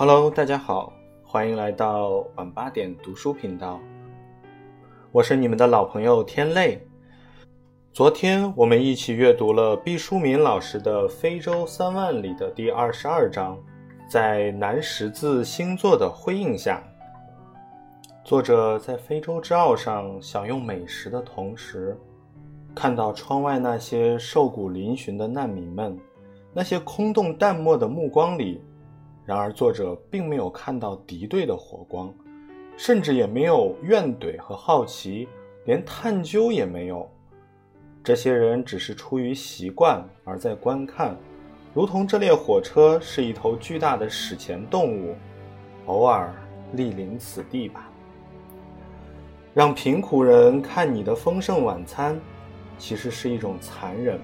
Hello，大家好，欢迎来到晚八点读书频道。我是你们的老朋友天泪。昨天我们一起阅读了毕淑敏老师的《非洲三万里》的第二十二章，在南十字星座的辉映下，作者在非洲之澳上享用美食的同时，看到窗外那些瘦骨嶙峋的难民们，那些空洞淡漠的目光里。然而，作者并没有看到敌对的火光，甚至也没有怨怼和好奇，连探究也没有。这些人只是出于习惯而在观看，如同这列火车是一头巨大的史前动物，偶尔莅临此地吧。让贫苦人看你的丰盛晚餐，其实是一种残忍。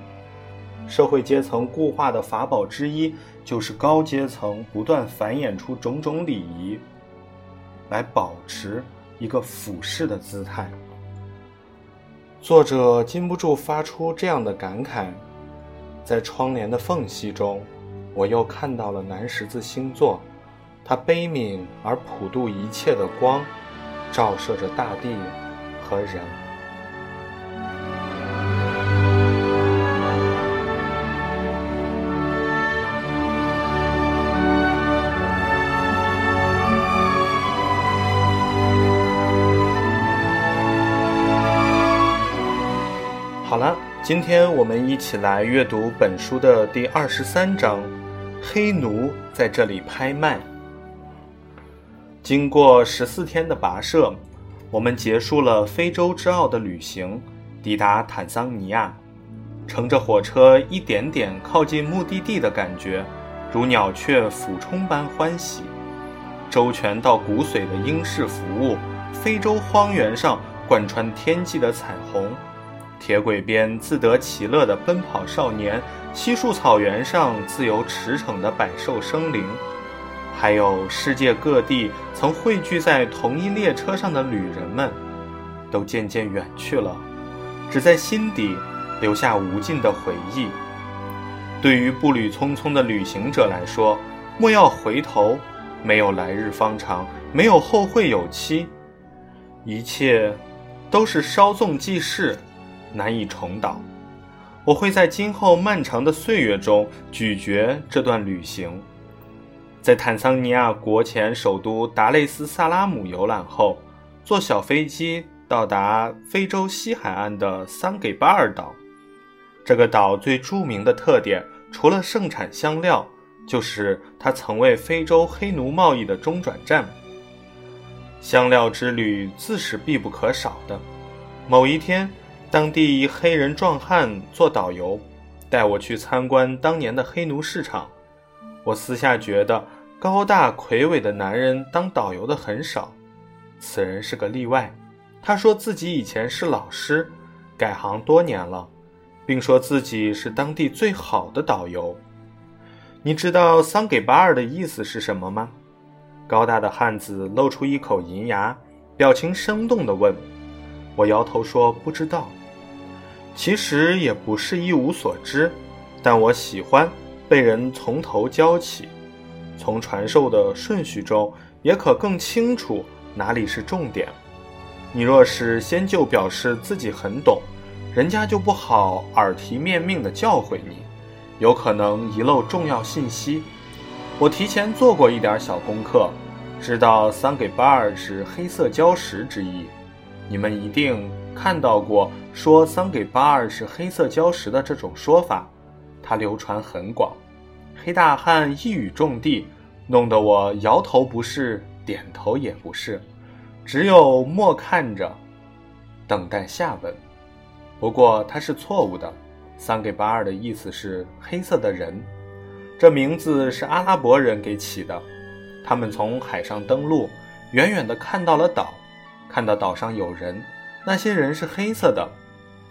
社会阶层固化的法宝之一，就是高阶层不断繁衍出种种礼仪，来保持一个俯视的姿态。作者禁不住发出这样的感慨：在窗帘的缝隙中，我又看到了南十字星座，它悲悯而普渡一切的光，照射着大地和人。今天我们一起来阅读本书的第二十三章。黑奴在这里拍卖。经过十四天的跋涉，我们结束了非洲之奥的旅行，抵达坦桑尼亚。乘着火车一点点靠近目的地的感觉，如鸟雀俯冲般欢喜。周全到骨髓的英式服务，非洲荒原上贯穿天际的彩虹。铁轨边自得其乐的奔跑少年，稀树草原上自由驰骋的百兽生灵，还有世界各地曾汇聚在同一列车上的旅人们，都渐渐远去了，只在心底留下无尽的回忆。对于步履匆匆的旅行者来说，莫要回头，没有来日方长，没有后会有期，一切都是稍纵即逝。难以重蹈，我会在今后漫长的岁月中咀嚼这段旅行。在坦桑尼亚国前首都达累斯萨拉姆游览后，坐小飞机到达非洲西海岸的桑给巴尔岛。这个岛最著名的特点，除了盛产香料，就是它曾为非洲黑奴贸易的中转站。香料之旅自是必不可少的。某一天。当地一黑人壮汉做导游，带我去参观当年的黑奴市场。我私下觉得，高大魁伟的男人当导游的很少。此人是个例外。他说自己以前是老师，改行多年了，并说自己是当地最好的导游。你知道“桑给巴尔”的意思是什么吗？高大的汉子露出一口银牙，表情生动地问。我摇头说不知道。其实也不是一无所知，但我喜欢被人从头教起，从传授的顺序中也可更清楚哪里是重点。你若是先就表示自己很懂，人家就不好耳提面命地教诲你，有可能遗漏重要信息。我提前做过一点小功课，知道桑给巴尔是黑色礁石之意。你们一定看到过说桑给巴尔是黑色礁石的这种说法，它流传很广。黑大汉一语中的，弄得我摇头不是，点头也不是，只有默看着，等待下文。不过他是错误的，桑给巴尔的意思是黑色的人，这名字是阿拉伯人给起的。他们从海上登陆，远远地看到了岛。看到岛上有人，那些人是黑色的，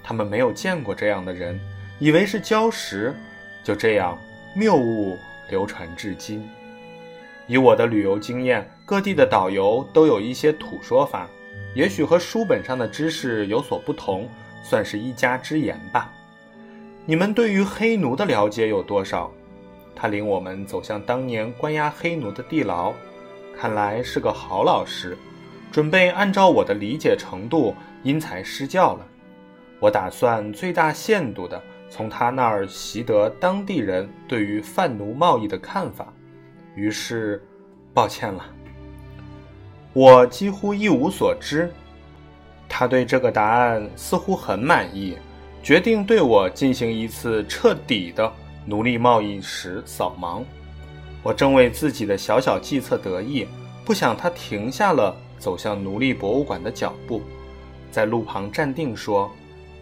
他们没有见过这样的人，以为是礁石，就这样谬误流传至今。以我的旅游经验，各地的导游都有一些土说法，也许和书本上的知识有所不同，算是一家之言吧。你们对于黑奴的了解有多少？他领我们走向当年关押黑奴的地牢，看来是个好老师，准备按照我的理解程度因材施教了。我打算最大限度地从他那儿习得当地人对于贩奴贸易的看法。于是，抱歉了，我几乎一无所知。他对这个答案似乎很满意，决定对我进行一次彻底的。奴隶贸易时扫盲，我正为自己的小小计策得意，不想他停下了走向奴隶博物馆的脚步，在路旁站定说：“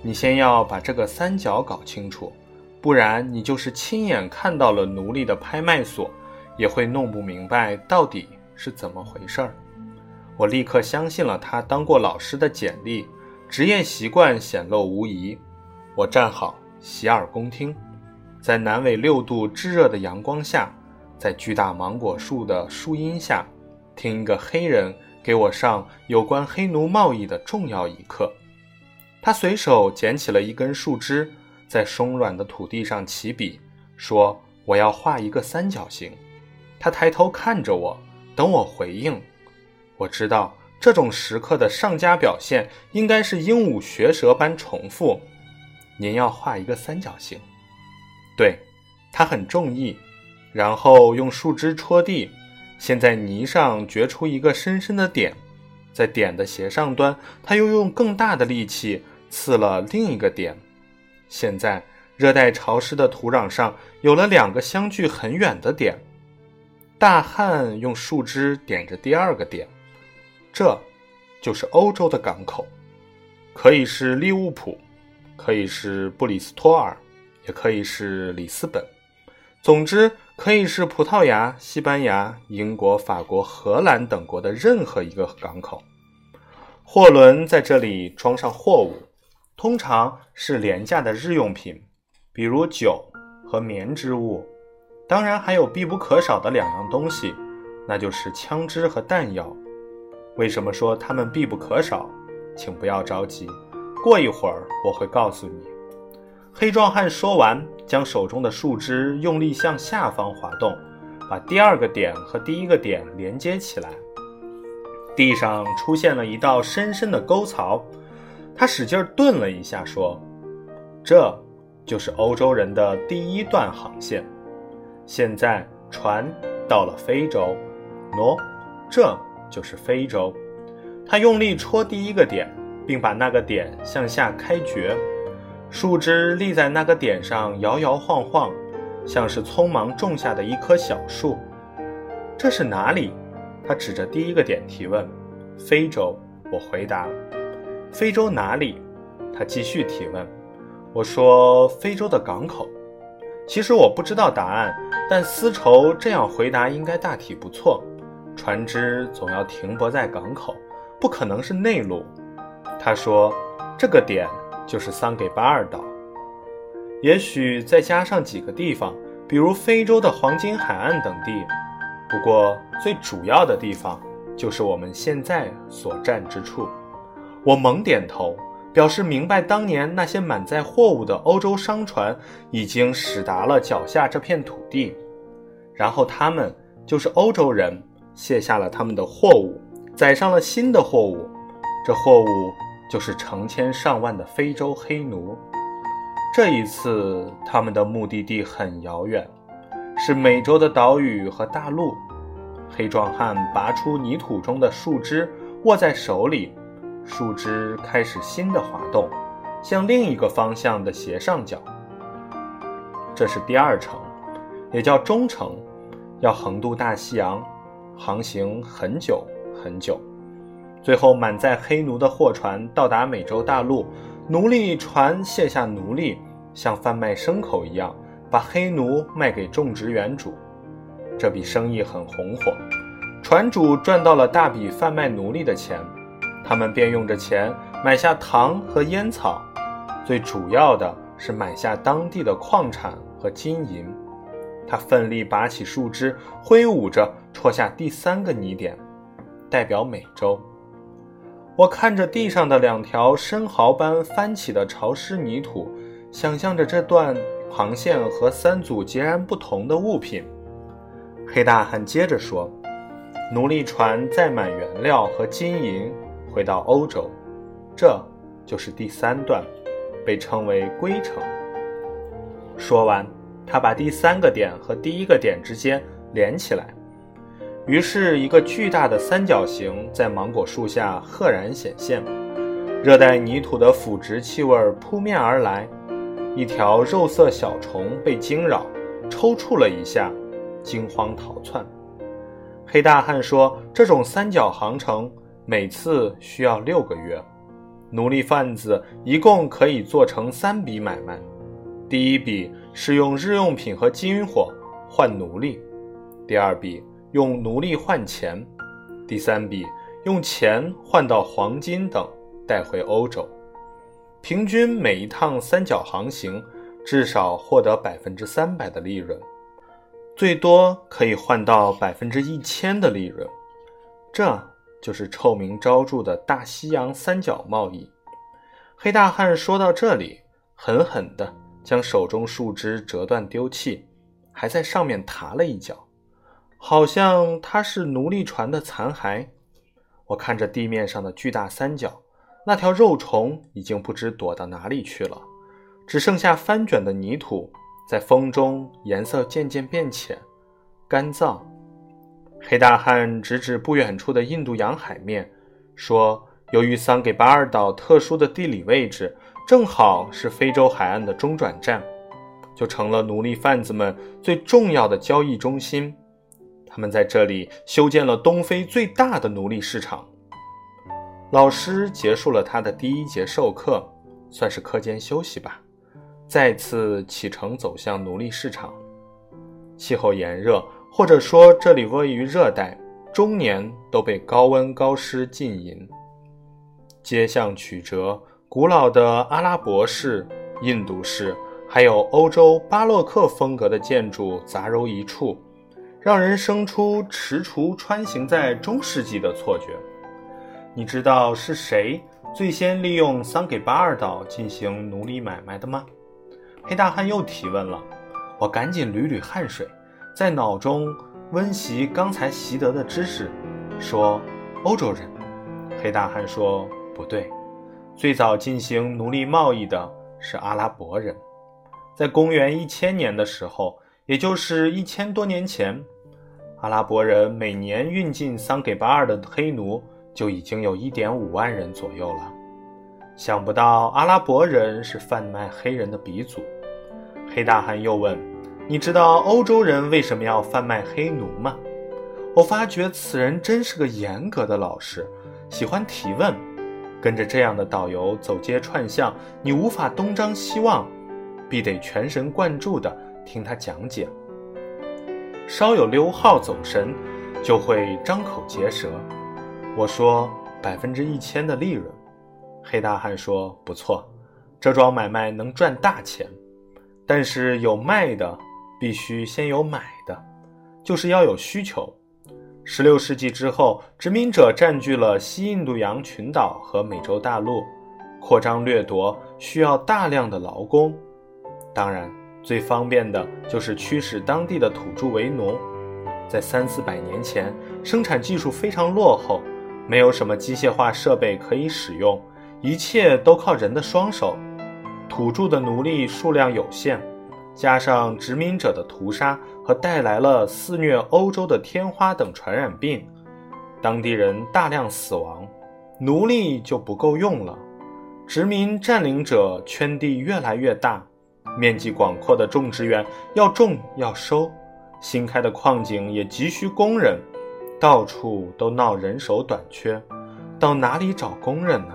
你先要把这个三角搞清楚，不然你就是亲眼看到了奴隶的拍卖所，也会弄不明白到底是怎么回事儿。”我立刻相信了他当过老师的简历，职业习惯显露无疑。我站好，洗耳恭听。在南纬六度炙热的阳光下，在巨大芒果树的树荫下，听一个黑人给我上有关黑奴贸易的重要一课。他随手捡起了一根树枝，在松软的土地上起笔，说：“我要画一个三角形。”他抬头看着我，等我回应。我知道这种时刻的上佳表现应该是鹦鹉学舌般重复：“您要画一个三角形。”对，他很中意，然后用树枝戳地，先在泥上掘出一个深深的点，在点的斜上端，他又用更大的力气刺了另一个点。现在，热带潮湿的土壤上有了两个相距很远的点。大汉用树枝点着第二个点，这，就是欧洲的港口，可以是利物浦，可以是布里斯托尔。也可以是里斯本，总之可以是葡萄牙、西班牙、英国、法国、荷兰等国的任何一个港口。货轮在这里装上货物，通常是廉价的日用品，比如酒和棉织物。当然还有必不可少的两样东西，那就是枪支和弹药。为什么说它们必不可少？请不要着急，过一会儿我会告诉你。黑壮汉说完，将手中的树枝用力向下方滑动，把第二个点和第一个点连接起来。地上出现了一道深深的沟槽。他使劲顿了一下，说：“这就是欧洲人的第一段航线。现在船到了非洲，喏，这就是非洲。”他用力戳第一个点，并把那个点向下开掘。树枝立在那个点上，摇摇晃晃，像是匆忙种下的一棵小树。这是哪里？他指着第一个点提问。非洲，我回答。非洲哪里？他继续提问。我说非洲的港口。其实我不知道答案，但丝绸这样回答应该大体不错。船只总要停泊在港口，不可能是内陆。他说这个点。就是桑给巴尔岛，也许再加上几个地方，比如非洲的黄金海岸等地。不过最主要的地方就是我们现在所站之处。我猛点头，表示明白当年那些满载货物的欧洲商船已经驶达了脚下这片土地，然后他们就是欧洲人卸下了他们的货物，载上了新的货物，这货物。就是成千上万的非洲黑奴。这一次，他们的目的地很遥远，是美洲的岛屿和大陆。黑壮汉拔出泥土中的树枝，握在手里，树枝开始新的滑动，向另一个方向的斜上角。这是第二程，也叫中程，要横渡大西洋，航行很久很久。最后，满载黑奴的货船到达美洲大陆，奴隶船卸下奴隶，像贩卖牲口一样，把黑奴卖给种植园主。这笔生意很红火，船主赚到了大笔贩卖奴隶的钱，他们便用这钱买下糖和烟草，最主要的是买下当地的矿产和金银。他奋力拔起树枝，挥舞着戳下第三个泥点，代表美洲。我看着地上的两条生蚝般翻起的潮湿泥土，想象着这段航线和三组截然不同的物品。黑大汉接着说：“奴隶船载满原料和金银回到欧洲，这就是第三段，被称为归程。”说完，他把第三个点和第一个点之间连起来，于是一个巨大的三角形在芒果树下赫然显现。热带泥土的腐殖气味扑面而来，一条肉色小虫被惊扰，抽搐了一下，惊慌逃窜。黑大汉说：“这种三角航程每次需要六个月，奴隶贩子一共可以做成三笔买卖。第一笔是用日用品和金火换奴隶，第二笔用奴隶换钱，第三笔用钱换到黄金等。”带回欧洲，平均每一趟三角航行至少获得百分之三百的利润，最多可以换到百分之一千的利润。这就是臭名昭著的大西洋三角贸易。黑大汉说到这里，狠狠地将手中树枝折断丢弃，还在上面踏了一脚，好像它是奴隶船的残骸。我看着地面上的巨大三角。那条肉虫已经不知躲到哪里去了，只剩下翻卷的泥土，在风中颜色渐渐变浅、干燥。黑大汉指指不远处的印度洋海面，说：“由于桑给巴尔岛特殊的地理位置，正好是非洲海岸的中转站，就成了奴隶贩子们最重要的交易中心。他们在这里修建了东非最大的奴隶市场。”老师结束了他的第一节授课，算是课间休息吧。再次启程走向奴隶市场。气候炎热，或者说这里位于热带，终年都被高温高湿浸淫。街巷曲折，古老的阿拉伯式、印度式，还有欧洲巴洛克风格的建筑杂糅一处，让人生出踟蹰穿行在中世纪的错觉。你知道是谁最先利用桑给巴尔岛进行奴隶买卖的吗？黑大汉又提问了。我赶紧捋捋汗水，在脑中温习刚才习得的知识，说：“欧洲人。”黑大汉说：“不对，最早进行奴隶贸易的是阿拉伯人。在公元一千年的时候，也就是一千多年前，阿拉伯人每年运进桑给巴尔的黑奴。”就已经有一点五万人左右了。想不到阿拉伯人是贩卖黑人的鼻祖。黑大汉又问：“你知道欧洲人为什么要贩卖黑奴吗？”我发觉此人真是个严格的老师，喜欢提问。跟着这样的导游走街串巷，你无法东张西望，必得全神贯注地听他讲解。稍有溜号走神，就会张口结舌。我说百分之一千的利润，黑大汉说不错，这桩买卖能赚大钱，但是有卖的，必须先有买的，就是要有需求。十六世纪之后，殖民者占据了西印度洋群岛和美洲大陆，扩张掠夺需要大量的劳工，当然最方便的就是驱使当地的土著为农。在三四百年前，生产技术非常落后。没有什么机械化设备可以使用，一切都靠人的双手。土著的奴隶数量有限，加上殖民者的屠杀和带来了肆虐欧洲的天花等传染病，当地人大量死亡，奴隶就不够用了。殖民占领者圈地越来越大，面积广阔的种植园要种要收，新开的矿井也急需工人。到处都闹人手短缺，到哪里找工人呢？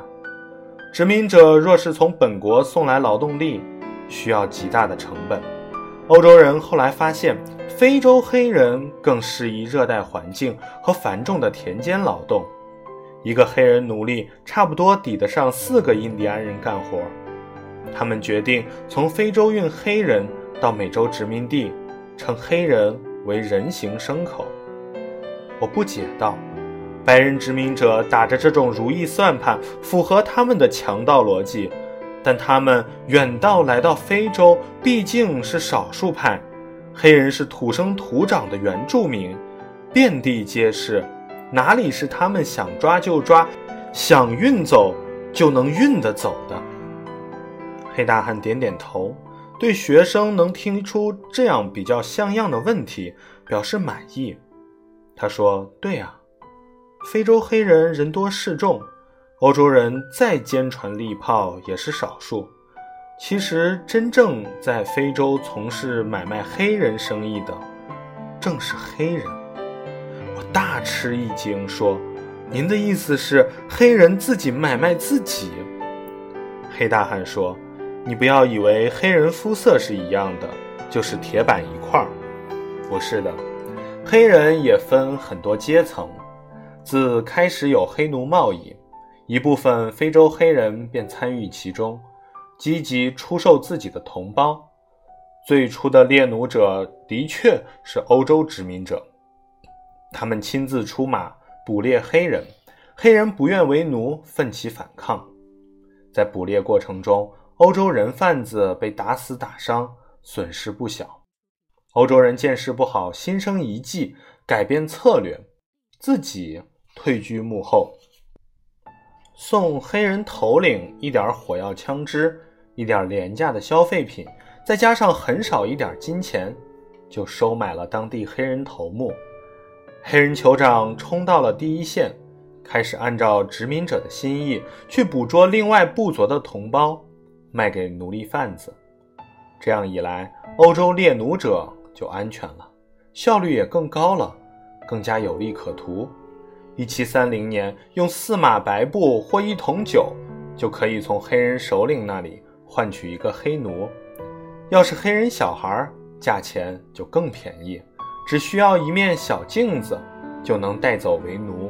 殖民者若是从本国送来劳动力，需要极大的成本。欧洲人后来发现，非洲黑人更适宜热带环境和繁重的田间劳动，一个黑人奴隶差不多抵得上四个印第安人干活。他们决定从非洲运黑人到美洲殖民地，称黑人为人形牲口。我不解道：“白人殖民者打着这种如意算盘，符合他们的强盗逻辑，但他们远道来到非洲，毕竟是少数派。黑人是土生土长的原住民，遍地皆是，哪里是他们想抓就抓、想运走就能运得走的？黑大汉点点头，对学生能听出这样比较像样的问题表示满意。他说：“对呀，非洲黑人人多势众。”欧洲人再坚船利炮也是少数。其实，真正在非洲从事买卖黑人生意的，正是黑人。我大吃一惊，说：“您的意思是黑人自己买卖自己？”黑大汉说：“你不要以为黑人肤色是一样的，就是铁板一块儿。不是的，黑人也分很多阶层。自开始有黑奴贸易。”一部分非洲黑人便参与其中，积极出售自己的同胞。最初的猎奴者的确是欧洲殖民者，他们亲自出马捕猎黑人，黑人不愿为奴，奋起反抗。在捕猎过程中，欧洲人贩子被打死打伤，损失不小。欧洲人见势不好，心生一计，改变策略，自己退居幕后。送黑人头领一点火药枪支，一点廉价的消费品，再加上很少一点金钱，就收买了当地黑人头目。黑人酋长冲到了第一线，开始按照殖民者的心意去捕捉另外部族的同胞，卖给奴隶贩子。这样一来，欧洲猎奴者就安全了，效率也更高了，更加有利可图。一七三零年，用四马白布或一桶酒，就可以从黑人首领那里换取一个黑奴。要是黑人小孩，价钱就更便宜，只需要一面小镜子，就能带走为奴。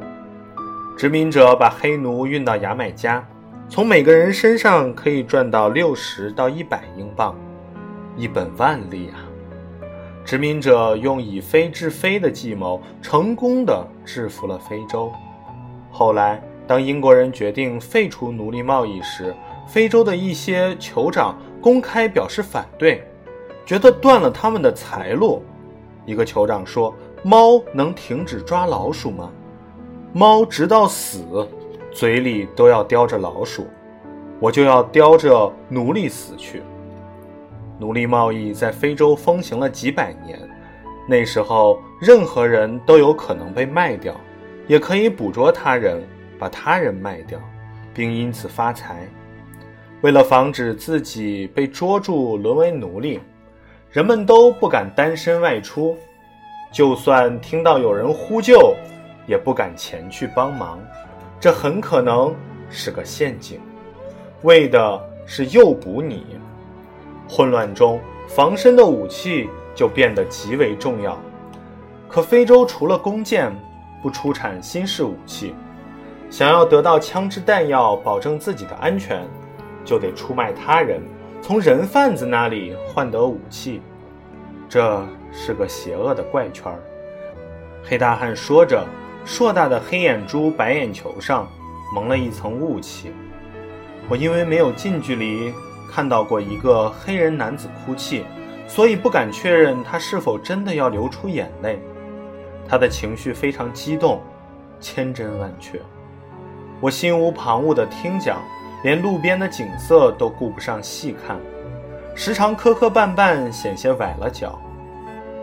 殖民者把黑奴运到牙买加，从每个人身上可以赚到六十到一百英镑，一本万利啊！殖民者用以非制非的计谋，成功的制服了非洲。后来，当英国人决定废除奴隶贸易时，非洲的一些酋长公开表示反对，觉得断了他们的财路。一个酋长说：“猫能停止抓老鼠吗？猫直到死，嘴里都要叼着老鼠，我就要叼着奴隶死去。”奴隶贸易在非洲风行了几百年，那时候任何人都有可能被卖掉，也可以捕捉他人，把他人卖掉，并因此发财。为了防止自己被捉住沦为奴隶，人们都不敢单身外出，就算听到有人呼救，也不敢前去帮忙。这很可能是个陷阱，为的是诱捕你。混乱中，防身的武器就变得极为重要。可非洲除了弓箭，不出产新式武器。想要得到枪支弹药，保证自己的安全，就得出卖他人，从人贩子那里换得武器。这是个邪恶的怪圈。黑大汉说着，硕大的黑眼珠白眼球上蒙了一层雾气。我因为没有近距离。看到过一个黑人男子哭泣，所以不敢确认他是否真的要流出眼泪。他的情绪非常激动，千真万确。我心无旁骛地听讲，连路边的景色都顾不上细看，时常磕磕绊绊，险些崴了脚。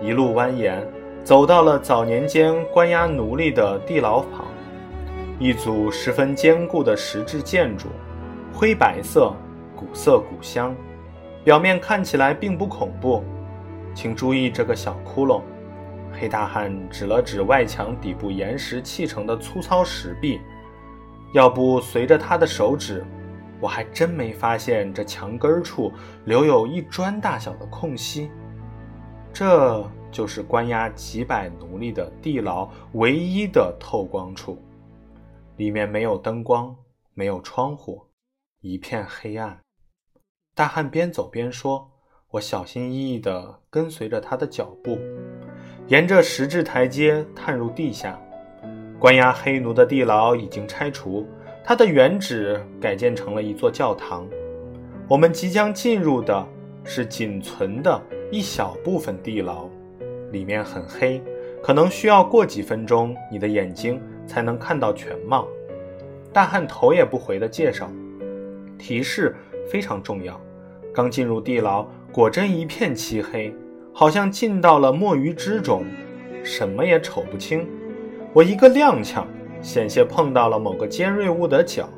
一路蜿蜒，走到了早年间关押奴隶的地牢旁，一组十分坚固的石质建筑，灰白色。古色古香，表面看起来并不恐怖。请注意这个小窟窿。黑大汉指了指外墙底部岩石砌成的粗糙石壁。要不随着他的手指，我还真没发现这墙根处留有一砖大小的空隙。这就是关押几百奴隶的地牢唯一的透光处。里面没有灯光，没有窗户，一片黑暗。大汉边走边说：“我小心翼翼地跟随着他的脚步，沿着石质台阶探入地下。关押黑奴的地牢已经拆除，它的原址改建成了一座教堂。我们即将进入的是仅存的一小部分地牢，里面很黑，可能需要过几分钟，你的眼睛才能看到全貌。大汉头也不回地介绍，提示非常重要。刚进入地牢，果真一片漆黑，好像进到了墨鱼汁中，什么也瞅不清。我一个踉跄，险些碰到了某个尖锐物的脚。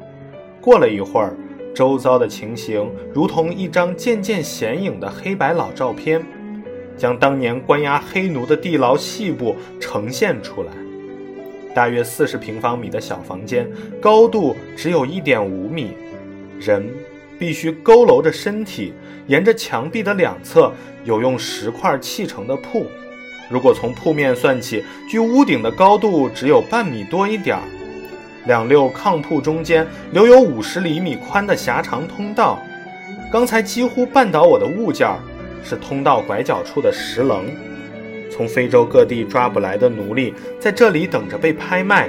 过了一会儿，周遭的情形如同一张渐渐显影的黑白老照片，将当年关押黑奴的地牢细部呈现出来。大约四十平方米的小房间，高度只有一点五米，人。必须佝偻着身体，沿着墙壁的两侧有用石块砌成的铺。如果从铺面算起，距屋顶的高度只有半米多一点儿。两溜炕铺中间留有五十厘米宽的狭长通道。刚才几乎绊倒我的物件儿是通道拐角处的石棱。从非洲各地抓捕来的奴隶在这里等着被拍卖。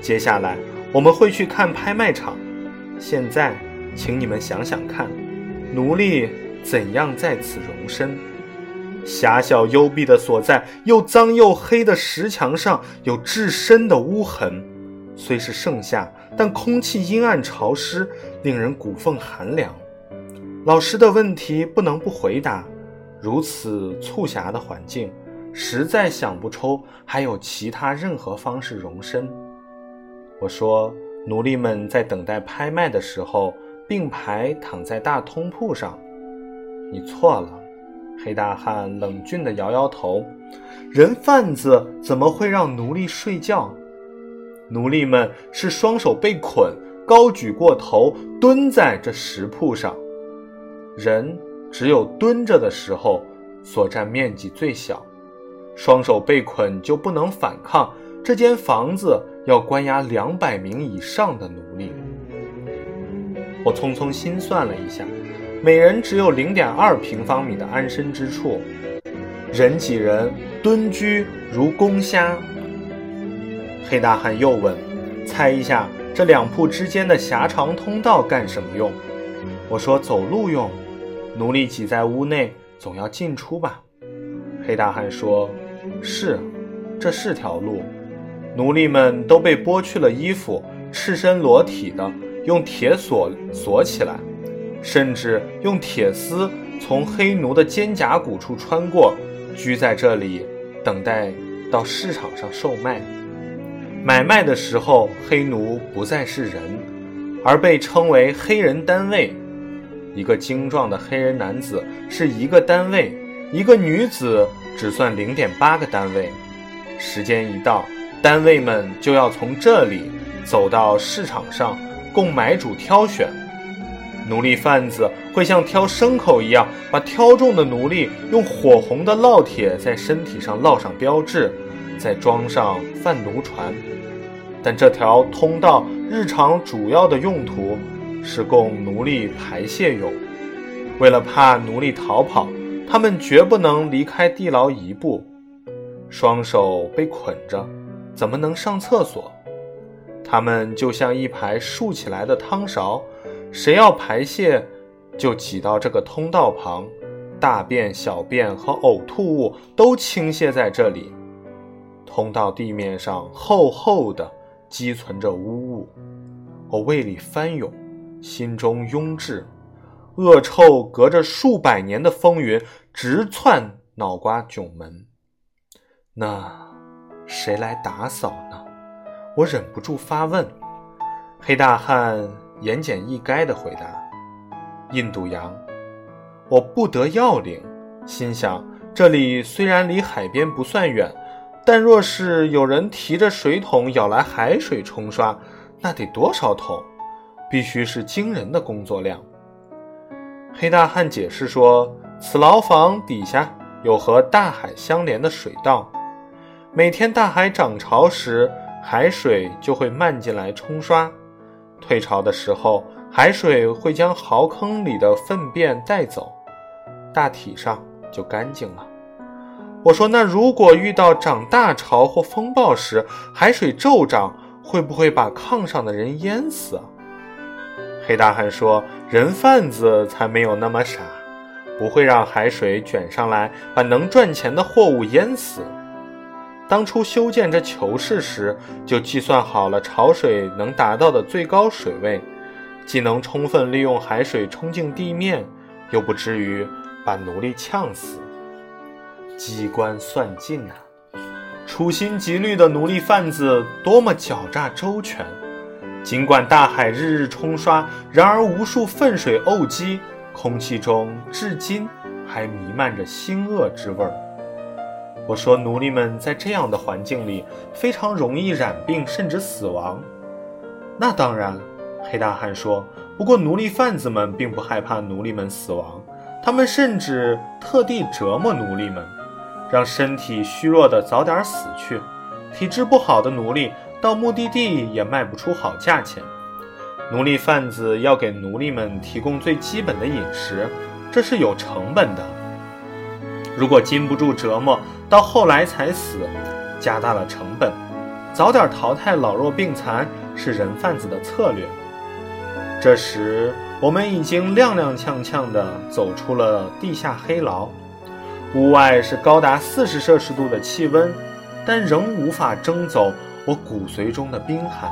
接下来我们会去看拍卖场。现在。请你们想想看，奴隶怎样在此容身？狭小幽闭的所在，又脏又黑的石墙上有至深的污痕。虽是盛夏，但空气阴暗潮湿，令人骨缝寒凉。老师的问题不能不回答。如此促狭的环境，实在想不出还有其他任何方式容身。我说，奴隶们在等待拍卖的时候。并排躺在大通铺上，你错了。黑大汉冷峻地摇摇头：“人贩子怎么会让奴隶睡觉？奴隶们是双手被捆，高举过头，蹲在这石铺上。人只有蹲着的时候，所占面积最小。双手被捆就不能反抗。这间房子要关押两百名以上的奴隶。”我匆匆心算了一下，每人只有零点二平方米的安身之处，人挤人，蹲居如公虾。黑大汉又问：“猜一下，这两铺之间的狭长通道干什么用？”我说：“走路用。奴隶挤在屋内，总要进出吧？”黑大汉说：“是，这是条路。奴隶们都被剥去了衣服，赤身裸体的。”用铁锁锁起来，甚至用铁丝从黑奴的肩胛骨处穿过，拘在这里，等待到市场上售卖。买卖的时候，黑奴不再是人，而被称为黑人单位。一个精壮的黑人男子是一个单位，一个女子只算零点八个单位。时间一到，单位们就要从这里走到市场上。供买主挑选，奴隶贩子会像挑牲口一样，把挑中的奴隶用火红的烙铁在身体上烙上标志，再装上贩奴船。但这条通道日常主要的用途是供奴隶排泄用。为了怕奴隶逃跑，他们绝不能离开地牢一步，双手被捆着，怎么能上厕所？他们就像一排竖起来的汤勺，谁要排泄，就挤到这个通道旁，大便、小便和呕吐物都倾泻在这里。通道地面上厚厚的积存着污物，我胃里翻涌，心中拥滞，恶臭隔着数百年的风云直窜脑瓜囧门。那谁来打扫呢？我忍不住发问，黑大汉言简意赅地回答：“印度洋。”我不得要领，心想这里虽然离海边不算远，但若是有人提着水桶舀来海水冲刷，那得多少桶？必须是惊人的工作量。黑大汉解释说：“此牢房底下有和大海相连的水道，每天大海涨潮时。”海水就会漫进来冲刷，退潮的时候，海水会将壕坑里的粪便带走，大体上就干净了。我说：“那如果遇到涨大潮或风暴时，海水骤涨，会不会把炕上的人淹死啊？”黑大汉说：“人贩子才没有那么傻，不会让海水卷上来，把能赚钱的货物淹死。当初修建这囚室时，就计算好了潮水能达到的最高水位，既能充分利用海水冲进地面，又不至于把奴隶呛死。机关算尽啊！处心积虑的奴隶贩子多么狡诈周全！”尽管大海日日冲刷，然而无数粪水沤积，空气中至今还弥漫着腥恶之味儿。我说，奴隶们在这样的环境里非常容易染病，甚至死亡。那当然，黑大汉说。不过，奴隶贩子们并不害怕奴隶们死亡，他们甚至特地折磨奴隶们，让身体虚弱的早点死去，体质不好的奴隶。到目的地也卖不出好价钱，奴隶贩子要给奴隶们提供最基本的饮食，这是有成本的。如果经不住折磨，到后来才死，加大了成本。早点淘汰老弱病残是人贩子的策略。这时，我们已经踉踉跄跄地走出了地下黑牢，屋外是高达四十摄氏度的气温，但仍无法蒸走。我骨髓中的冰寒。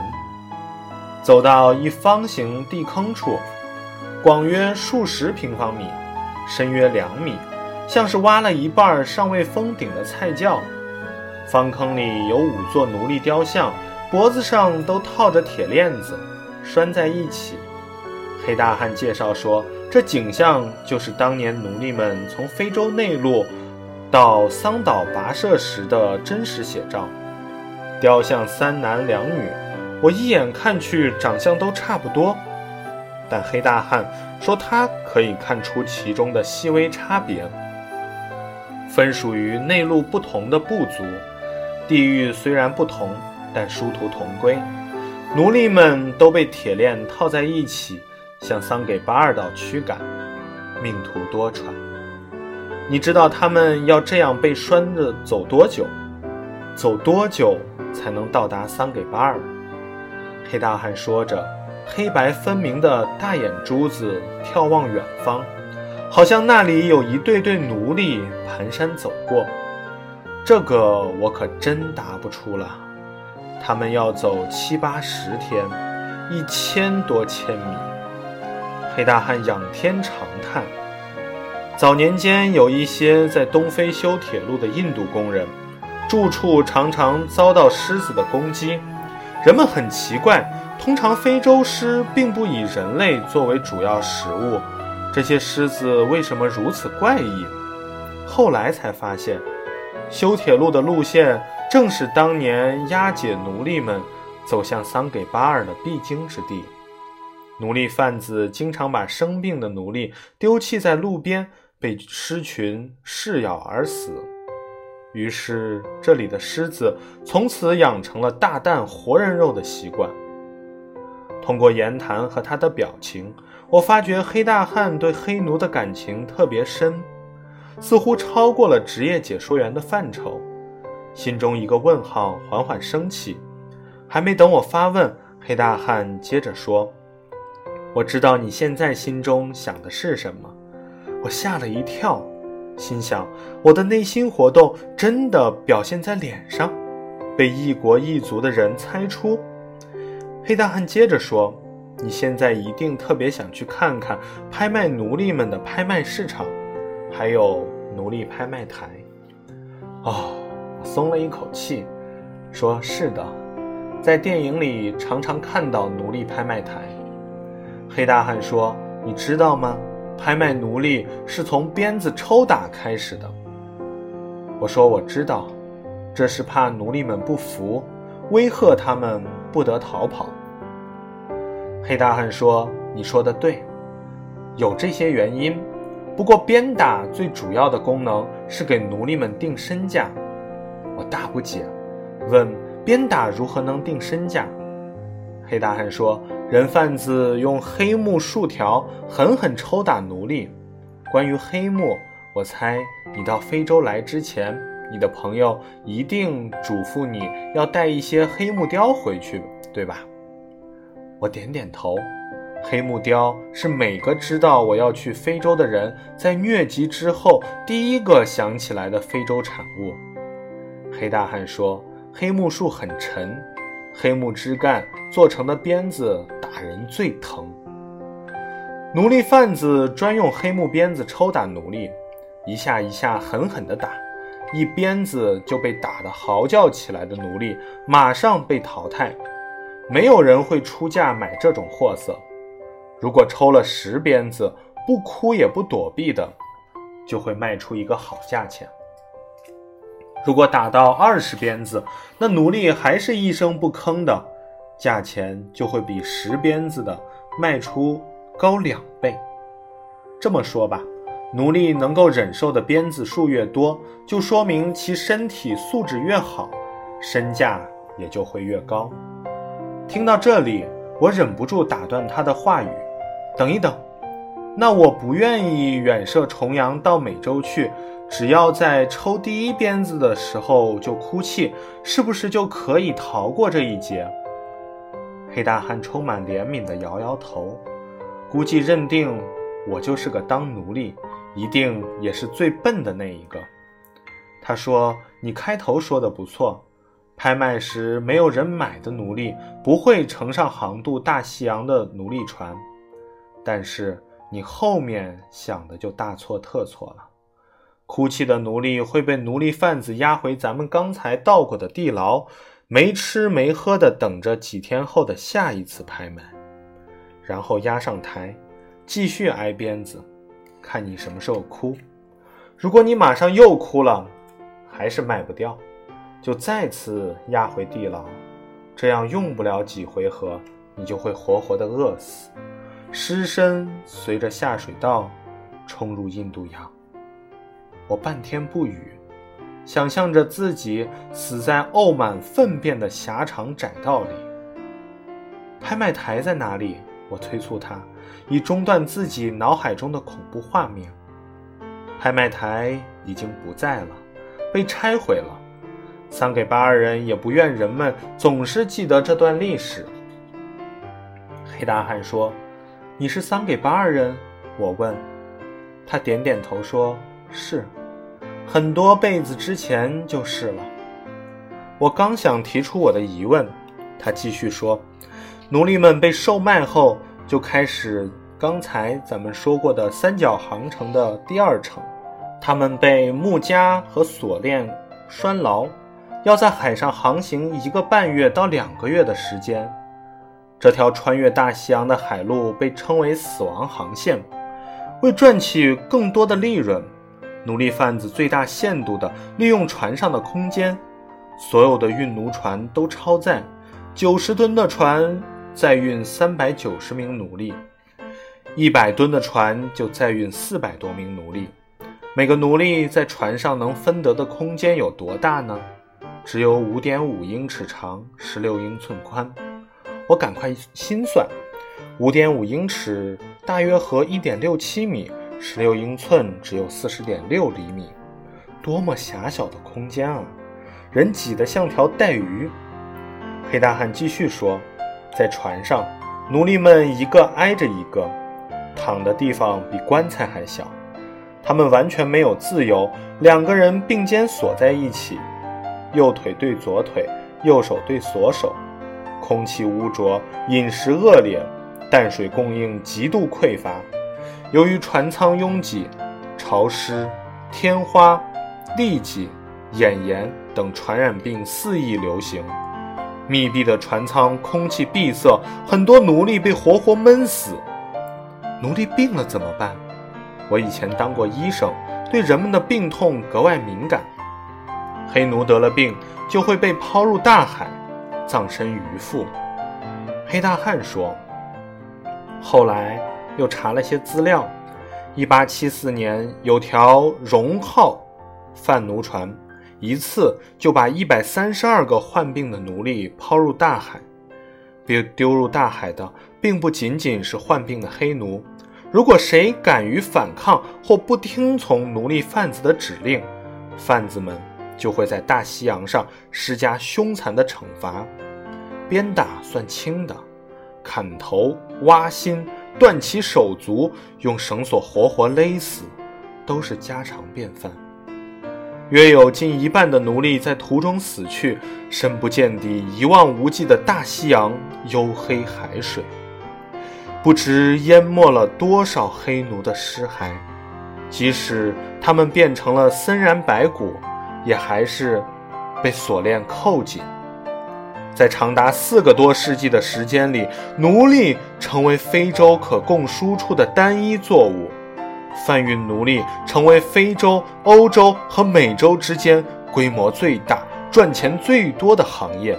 走到一方形地坑处，广约数十平方米，深约两米，像是挖了一半尚未封顶的菜窖。方坑里有五座奴隶雕像，脖子上都套着铁链子，拴在一起。黑大汉介绍说，这景象就是当年奴隶们从非洲内陆到桑岛跋涉时的真实写照。雕像三男两女，我一眼看去长相都差不多，但黑大汉说他可以看出其中的细微差别。分属于内陆不同的部族，地域虽然不同，但殊途同归。奴隶们都被铁链套在一起，向桑给巴尔岛驱赶，命途多舛。你知道他们要这样被拴着走多久？走多久？才能到达桑给巴尔。黑大汉说着，黑白分明的大眼珠子眺望远方，好像那里有一对对奴隶蹒跚走过。这个我可真答不出了。他们要走七八十天，一千多千米。黑大汉仰天长叹。早年间有一些在东非修铁路的印度工人。住处常常遭到狮子的攻击，人们很奇怪，通常非洲狮并不以人类作为主要食物，这些狮子为什么如此怪异？后来才发现，修铁路的路线正是当年押解奴隶们走向桑给巴尔的必经之地。奴隶贩子经常把生病的奴隶丢弃在路边，被狮群噬咬而死。于是，这里的狮子从此养成了大啖活人肉的习惯。通过言谈和他的表情，我发觉黑大汉对黑奴的感情特别深，似乎超过了职业解说员的范畴。心中一个问号缓缓升起，还没等我发问，黑大汉接着说：“我知道你现在心中想的是什么。”我吓了一跳。心想，我的内心活动真的表现在脸上，被异国异族的人猜出。黑大汉接着说：“你现在一定特别想去看看拍卖奴隶们的拍卖市场，还有奴隶拍卖台。”哦，我松了一口气，说：“是的，在电影里常常看到奴隶拍卖台。”黑大汉说：“你知道吗？”拍卖奴隶是从鞭子抽打开始的。我说我知道，这是怕奴隶们不服，威吓他们不得逃跑。黑大汉说：“你说的对，有这些原因。不过鞭打最主要的功能是给奴隶们定身价。”我大不解，问：“鞭打如何能定身价？”黑大汉说。人贩子用黑木竖条狠狠抽打奴隶。关于黑木，我猜你到非洲来之前，你的朋友一定嘱咐你要带一些黑木雕回去，对吧？我点点头。黑木雕是每个知道我要去非洲的人在疟疾之后第一个想起来的非洲产物。黑大汉说：“黑木树很沉，黑木枝干做成的鞭子打人最疼。奴隶贩子专用黑木鞭子抽打奴隶，一下一下狠狠地打，一鞭子就被打得嚎叫起来的奴隶马上被淘汰。没有人会出价买这种货色。如果抽了十鞭子，不哭也不躲避的，就会卖出一个好价钱。”如果打到二十鞭子，那奴隶还是一声不吭的，价钱就会比十鞭子的卖出高两倍。这么说吧，奴隶能够忍受的鞭子数越多，就说明其身体素质越好，身价也就会越高。听到这里，我忍不住打断他的话语：“等一等，那我不愿意远涉重洋到美洲去。”只要在抽第一鞭子的时候就哭泣，是不是就可以逃过这一劫？黑大汉充满怜悯地摇摇头，估计认定我就是个当奴隶，一定也是最笨的那一个。他说：“你开头说的不错，拍卖时没有人买的奴隶不会乘上航渡大西洋的奴隶船，但是你后面想的就大错特错了。”哭泣的奴隶会被奴隶贩子押回咱们刚才到过的地牢，没吃没喝的等着几天后的下一次拍卖，然后押上台，继续挨鞭子，看你什么时候哭。如果你马上又哭了，还是卖不掉，就再次押回地牢，这样用不了几回合，你就会活活的饿死，尸身随着下水道冲入印度洋。我半天不语，想象着自己死在沤满粪便的狭长窄道里。拍卖台在哪里？我催促他，以中断自己脑海中的恐怖画面。拍卖台已经不在了，被拆毁了。桑给巴尔人也不愿人们总是记得这段历史。黑大汉说：“你是桑给巴尔人？”我问。他点点头说：“是。”很多辈子之前就是了。我刚想提出我的疑问，他继续说：“奴隶们被售卖后，就开始刚才咱们说过的三角航程的第二程。他们被木枷和锁链拴牢，要在海上航行一个半月到两个月的时间。这条穿越大西洋的海路被称为‘死亡航线’。为赚取更多的利润。”奴隶贩子最大限度地利用船上的空间，所有的运奴船都超载，九十吨的船载运三百九十名奴隶，一百吨的船就载运四百多名奴隶。每个奴隶在船上能分得的空间有多大呢？只有五点五英尺长，十六英寸宽。我赶快心算，五点五英尺大约合一点六七米。十六英寸只有四十点六厘米，多么狭小的空间啊！人挤得像条带鱼。黑大汉继续说：“在船上，奴隶们一个挨着一个，躺的地方比棺材还小。他们完全没有自由，两个人并肩锁在一起，右腿对左腿，右手对左手。空气污浊，饮食恶劣，淡水供应极度匮乏。”由于船舱拥挤、潮湿、天花、痢疾、眼炎等传染病肆意流行，密闭的船舱空气闭塞，很多奴隶被活活闷死。奴隶病了怎么办？我以前当过医生，对人们的病痛格外敏感。黑奴得了病，就会被抛入大海，葬身鱼腹。黑大汉说：“后来。”又查了些资料，一八七四年有条“荣号”贩奴船，一次就把一百三十二个患病的奴隶抛入大海。被丢入大海的，并不仅仅是患病的黑奴。如果谁敢于反抗或不听从奴隶贩子的指令，贩子们就会在大西洋上施加凶残的惩罚。鞭打算轻的。砍头、挖心、断其手足，用绳索活活勒死，都是家常便饭。约有近一半的奴隶在途中死去，深不见底、一望无际的大西洋、黝黑海水，不知淹没了多少黑奴的尸骸。即使他们变成了森然白骨，也还是被锁链扣紧。在长达四个多世纪的时间里，奴隶成为非洲可供输出的单一作物。贩运奴隶成为非洲、欧洲和美洲之间规模最大、赚钱最多的行业。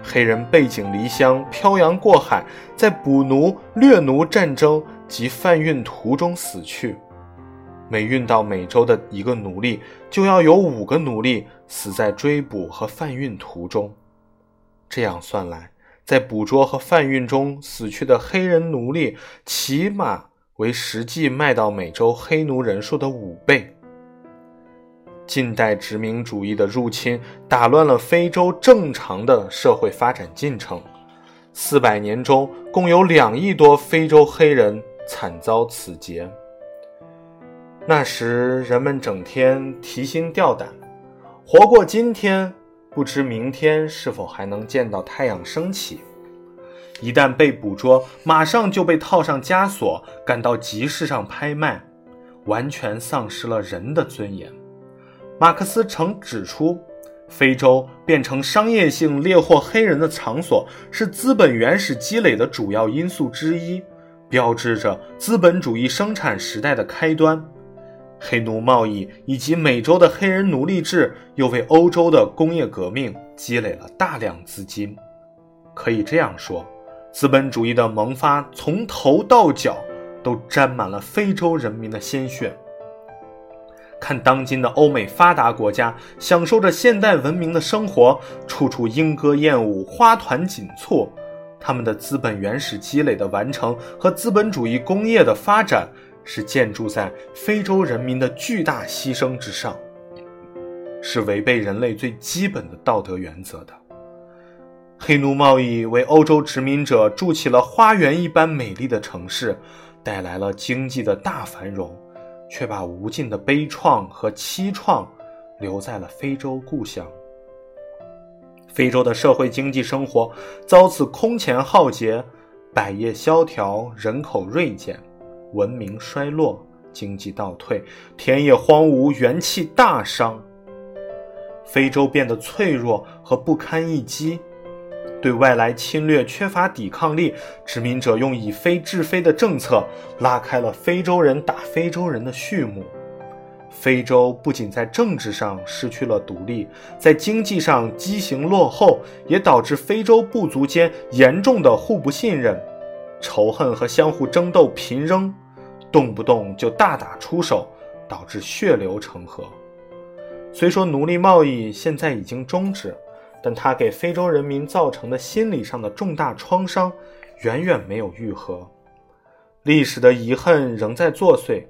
黑人背井离乡、漂洋过海，在捕奴、掠奴战争及贩运途中死去。每运到美洲的一个奴隶，就要有五个奴隶死在追捕和贩运途中。这样算来，在捕捉和贩运中死去的黑人奴隶，起码。为实际卖到美洲黑奴人数的五倍。近代殖民主义的入侵打乱了非洲正常的社会发展进程，四百年中共有两亿多非洲黑人惨遭此劫。那时人们整天提心吊胆，活过今天，不知明天是否还能见到太阳升起。一旦被捕捉，马上就被套上枷锁，赶到集市上拍卖，完全丧失了人的尊严。马克思曾指出，非洲变成商业性猎获黑人的场所，是资本原始积累的主要因素之一，标志着资本主义生产时代的开端。黑奴贸易以及美洲的黑人奴隶制，又为欧洲的工业革命积累了大量资金。可以这样说。资本主义的萌发，从头到脚都沾满了非洲人民的鲜血。看当今的欧美发达国家，享受着现代文明的生活，处处莺歌燕舞，花团锦簇。他们的资本原始积累的完成和资本主义工业的发展，是建筑在非洲人民的巨大牺牲之上，是违背人类最基本的道德原则的。黑奴贸易为欧洲殖民者筑起了花园一般美丽的城市，带来了经济的大繁荣，却把无尽的悲怆和凄怆留在了非洲故乡。非洲的社会经济生活遭此空前浩劫，百业萧条，人口锐减，文明衰落，经济倒退，田野荒芜，元气大伤。非洲变得脆弱和不堪一击。对外来侵略缺乏抵抗力，殖民者用以非制非的政策拉开了非洲人打非洲人的序幕。非洲不仅在政治上失去了独立，在经济上畸形落后，也导致非洲部族间严重的互不信任、仇恨和相互争斗频仍，动不动就大打出手，导致血流成河。虽说奴隶贸易现在已经终止。但它给非洲人民造成的心理上的重大创伤，远远没有愈合。历史的遗恨仍在作祟，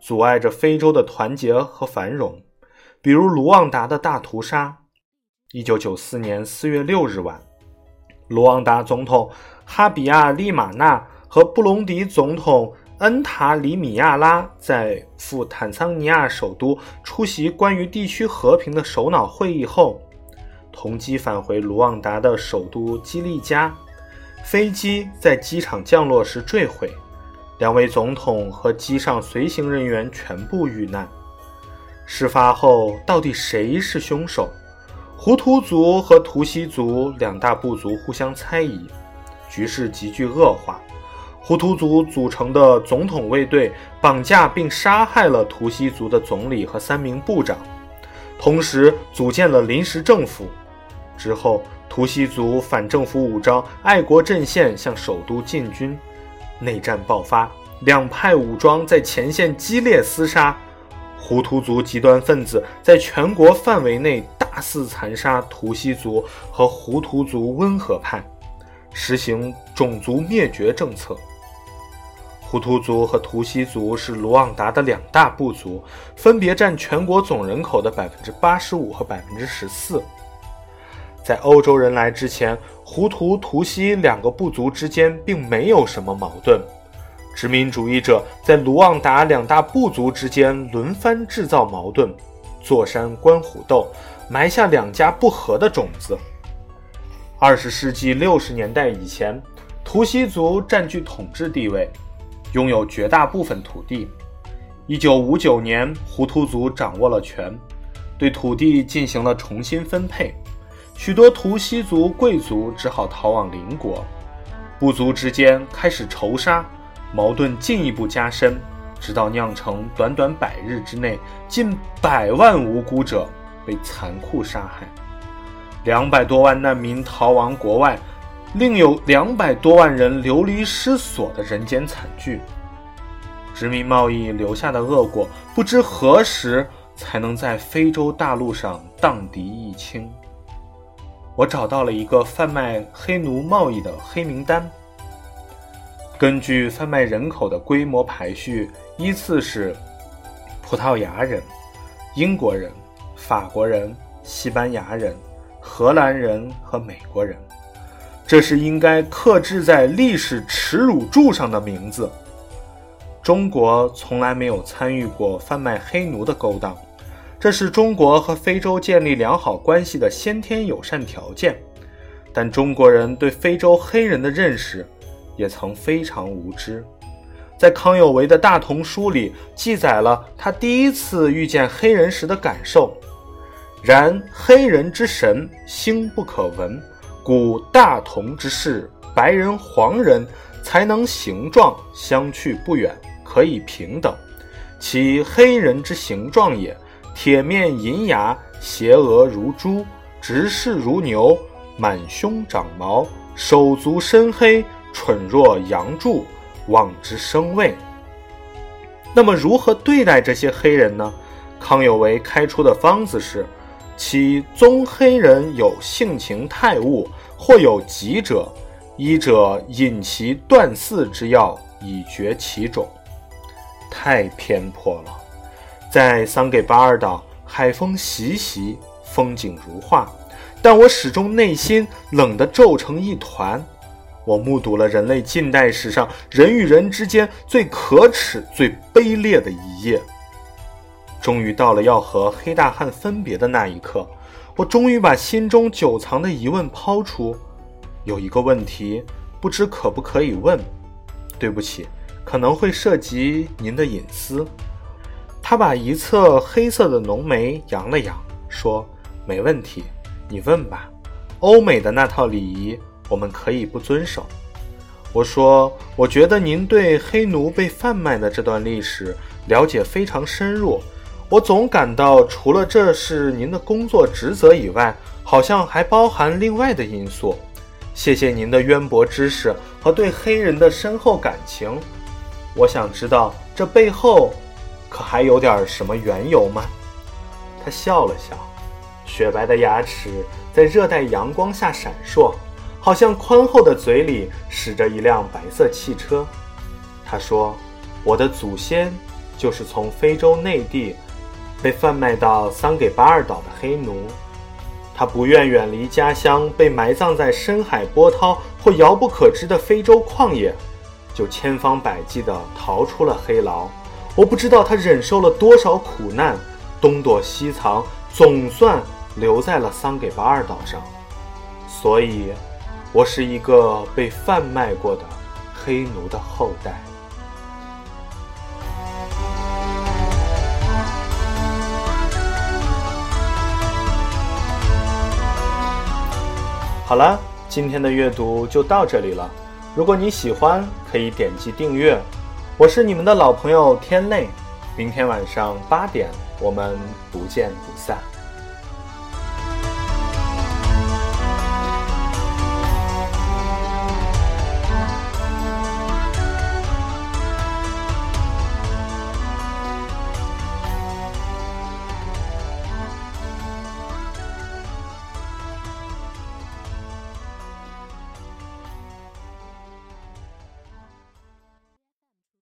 阻碍着非洲的团结和繁荣。比如卢旺达的大屠杀。一九九四年四月六日晚，卢旺达总统哈比亚利马纳和布隆迪总统恩塔里米亚拉在赴坦桑尼亚首都出席关于地区和平的首脑会议后。同机返回卢旺达的首都基利加，飞机在机场降落时坠毁，两位总统和机上随行人员全部遇难。事发后，到底谁是凶手？胡图族和图西族两大部族互相猜疑，局势急剧恶化。胡图族组成的总统卫队绑架并杀害了图西族的总理和三名部长，同时组建了临时政府。之后，图西族反政府武装爱国阵线向首都进军，内战爆发，两派武装在前线激烈厮杀，胡图族极端分子在全国范围内大肆残杀图西族和胡图族温和派，实行种族灭绝政策。胡图族和图西族是卢旺达的两大部族，分别占全国总人口的百分之八十五和百分之十四。在欧洲人来之前，胡图、图西两个部族之间并没有什么矛盾。殖民主义者在卢旺达两大部族之间轮番制造矛盾，坐山观虎斗，埋下两家不和的种子。二十世纪六十年代以前，图西族占据统治地位，拥有绝大部分土地。一九五九年，胡图族掌握了权，对土地进行了重新分配，许多图西族贵族只好逃往邻国，部族之间开始仇杀。矛盾进一步加深，直到酿成短短百日之内近百万无辜者被残酷杀害，两百多万难民逃亡国外，另有两百多万人流离失所的人间惨剧。殖民贸易留下的恶果，不知何时才能在非洲大陆上荡涤一清。我找到了一个贩卖黑奴贸易的黑名单。根据贩卖人口的规模排序，依次是葡萄牙人、英国人、法国人、西班牙人、荷兰人和美国人。这是应该刻制在历史耻辱柱上的名字。中国从来没有参与过贩卖黑奴的勾当，这是中国和非洲建立良好关系的先天友善条件。但中国人对非洲黑人的认识。也曾非常无知，在康有为的大同书里记载了他第一次遇见黑人时的感受。然黑人之神星不可闻，故大同之事，白人黄人才能形状相去不远，可以平等。其黑人之形状也，铁面银牙，斜额如猪，直视如牛，满胸长毛，手足深黑。蠢若羊柱，望之生畏。那么，如何对待这些黑人呢？康有为开出的方子是：其宗黑人有性情太恶，或有疾者，医者引其断嗣之药，以绝其种。太偏颇了。在桑给巴尔岛，海风习习，风景如画，但我始终内心冷得皱成一团。我目睹了人类近代史上人与人之间最可耻、最卑劣的一页。终于到了要和黑大汉分别的那一刻，我终于把心中久藏的疑问抛出。有一个问题，不知可不可以问？对不起，可能会涉及您的隐私。他把一侧黑色的浓眉扬了扬，说：“没问题，你问吧。欧美的那套礼仪。”我们可以不遵守。我说，我觉得您对黑奴被贩卖的这段历史了解非常深入。我总感到，除了这是您的工作职责以外，好像还包含另外的因素。谢谢您的渊博知识和对黑人的深厚感情。我想知道，这背后可还有点什么缘由吗？他笑了笑，雪白的牙齿在热带阳光下闪烁。好像宽厚的嘴里驶着一辆白色汽车。他说：“我的祖先就是从非洲内地被贩卖到桑给巴尔岛的黑奴。他不愿远离家乡，被埋葬在深海波涛或遥不可知的非洲旷野，就千方百计地逃出了黑牢。我不知道他忍受了多少苦难，东躲西藏，总算留在了桑给巴尔岛上。所以。”我是一个被贩卖过的黑奴的后代。好了，今天的阅读就到这里了。如果你喜欢，可以点击订阅。我是你们的老朋友天泪，明天晚上八点，我们不见不散。